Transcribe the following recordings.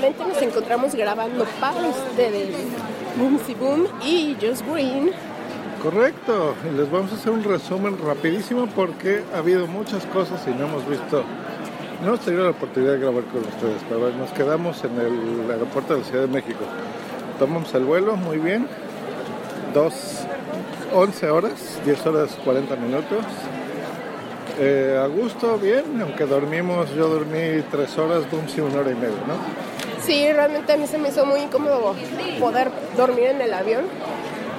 nuevamente nos encontramos grabando para ustedes Boomsy Boom y Just Green. Correcto, y les vamos a hacer un resumen rapidísimo porque ha habido muchas cosas y no hemos visto, no hemos tenido la oportunidad de grabar con ustedes, pero nos quedamos en el aeropuerto de la Ciudad de México. Tomamos el vuelo, muy bien, dos, 11 horas, 10 horas 40 minutos. Eh, a gusto, bien, aunque dormimos, yo dormí 3 horas, Boomsy una hora y media, ¿no? Sí, realmente a mí se me hizo muy incómodo poder dormir en el avión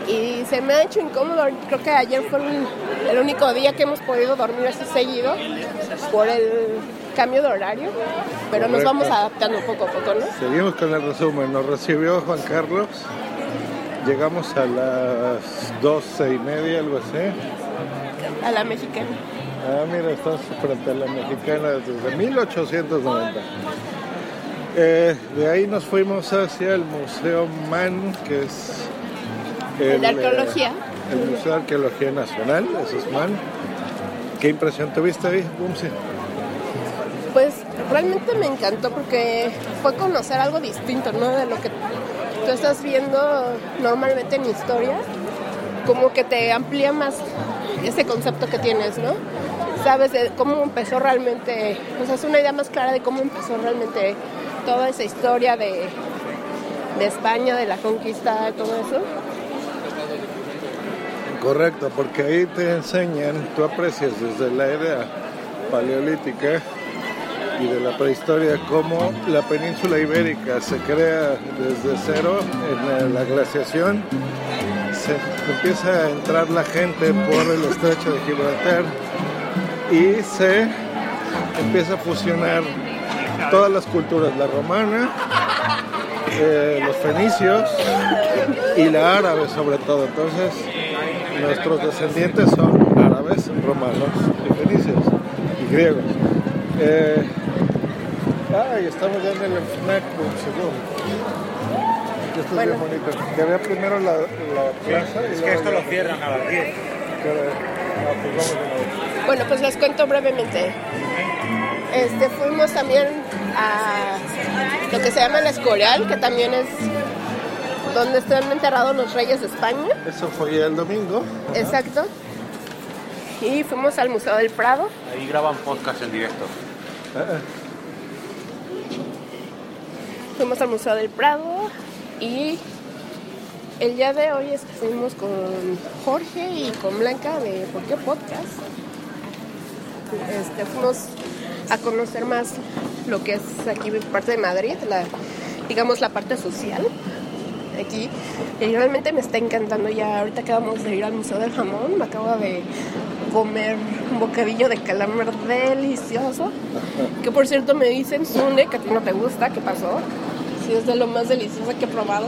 y se me ha hecho incómodo. Creo que ayer fue el, el único día que hemos podido dormir así seguido por el cambio de horario, pero nos vamos adaptando poco a poco, ¿no? Seguimos con el resumen. Nos recibió Juan Carlos. Llegamos a las 12 y media, algo así. A la mexicana. Ah, mira, estás frente a la mexicana desde 1890. Eh, de ahí nos fuimos hacia el Museo MAN, que es... El de eh, arqueología. el Museo de Arqueología Nacional, eso es MAN. ¿Qué impresión tuviste ahí, Bumsy? Pues realmente me encantó porque fue conocer algo distinto, ¿no? De lo que tú estás viendo normalmente en historia, como que te amplía más ese concepto que tienes, ¿no? Sabes de cómo empezó realmente, o sea, es una idea más clara de cómo empezó realmente toda esa historia de, de España, de la conquista, todo eso. Correcto, porque ahí te enseñan, tú aprecias desde la era paleolítica y de la prehistoria cómo la península ibérica se crea desde cero en la glaciación, se empieza a entrar la gente por el estrecho de Gibraltar y se empieza a fusionar todas las culturas, la romana, eh, los fenicios y la árabe sobre todo. Entonces, nuestros descendientes son árabes, romanos y fenicios y griegos. Eh, ay, estamos ya en el FNAC, un segundo. Esto es bien bonito. Que vea primero la, la plaza y Es que esto lo cierran a las 10. Bueno, pues les cuento brevemente. Este, fuimos también a lo que se llama el Escorial, que también es donde están enterrados los reyes de España. Eso fue el domingo. Exacto. Y fuimos al Museo del Prado. Ahí graban podcast en directo. Fuimos al Museo del Prado y el día de hoy estuvimos con Jorge y con Blanca de ¿Por qué Podcast? Este, fuimos a conocer más lo que es aquí parte de Madrid, la, digamos la parte social aquí. Y realmente me está encantando ya. Ahorita acabamos de ir al Museo del Jamón, me acabo de comer un bocadillo de calamar delicioso. Que por cierto me dicen, Sune, que a ti no te gusta, ¿qué pasó? Sí, es de lo más delicioso que he probado.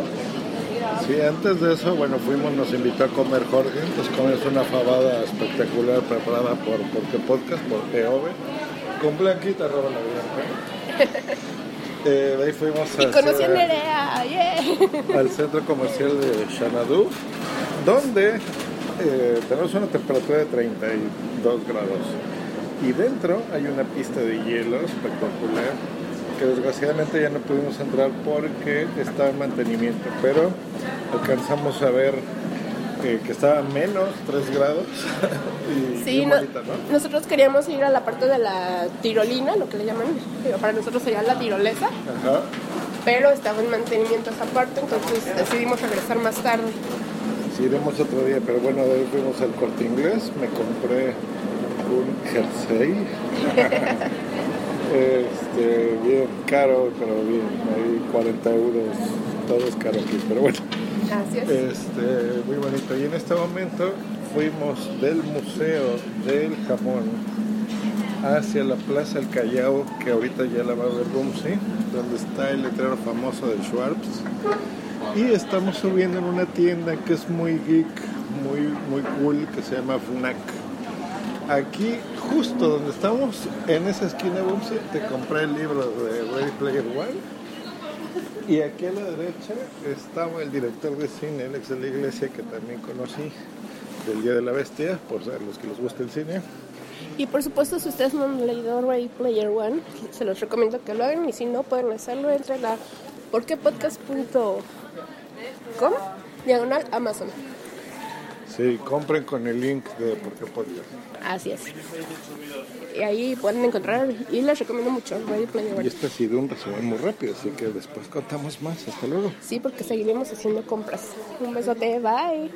Sí, antes de eso, bueno, fuimos, nos invitó a comer Jorge, entonces comimos una fabada espectacular preparada por Porque Podcast, por EOB, con Blanquita, roba la Blanca. Eh, de ahí fuimos Y conocí a hacia- Nerea, yeah. al centro comercial de Xanadu, donde eh, tenemos una temperatura de 32 grados. Y dentro hay una pista de hielo espectacular, que desgraciadamente ya no pudimos entrar porque está en mantenimiento, pero alcanzamos a ver eh, que estaba a menos 3 grados. y Sí, bien no- bonita, ¿no? nosotros queríamos ir a la parte de la tirolina, lo que le llaman, para nosotros sería la tirolesa, Ajá. pero estaba en mantenimiento esa parte, entonces decidimos regresar más tarde. Sí, iremos otro día, pero bueno, de ahí fuimos al corte inglés, me compré un jersey. este, bien caro, pero bien, ahí 40 euros, todo es caro aquí, pero bueno, es. este, muy bonito. Y en este momento fuimos del Museo del Jamón hacia la Plaza del Callao, que ahorita ya la va a ver Rumsey, donde está el letrero famoso del Schwartz. Y estamos subiendo en una tienda que es muy geek, muy, muy cool, que se llama FNAC. Aquí, justo donde estamos, en esa esquina, Bumsy, te compré el libro de Ready Player One. Y aquí a la derecha estaba el director de cine, Alex de la Iglesia, que también conocí del Día de la Bestia, por ser los que les gusta el cine. Y por supuesto, si ustedes no han leído Ready Player One, se los recomiendo que lo hagan. Y si no, pueden hacerlo entre la porquepodcast.com diagonal Amazon. Sí, compren con el link de Porque Podcast. Así es. Y ahí pueden encontrar, y les recomiendo mucho Ready Player Y One. este ha sido un resumen muy rápido, así que después contamos más. Hasta luego. Sí, porque seguiremos haciendo compras. Un besote, bye.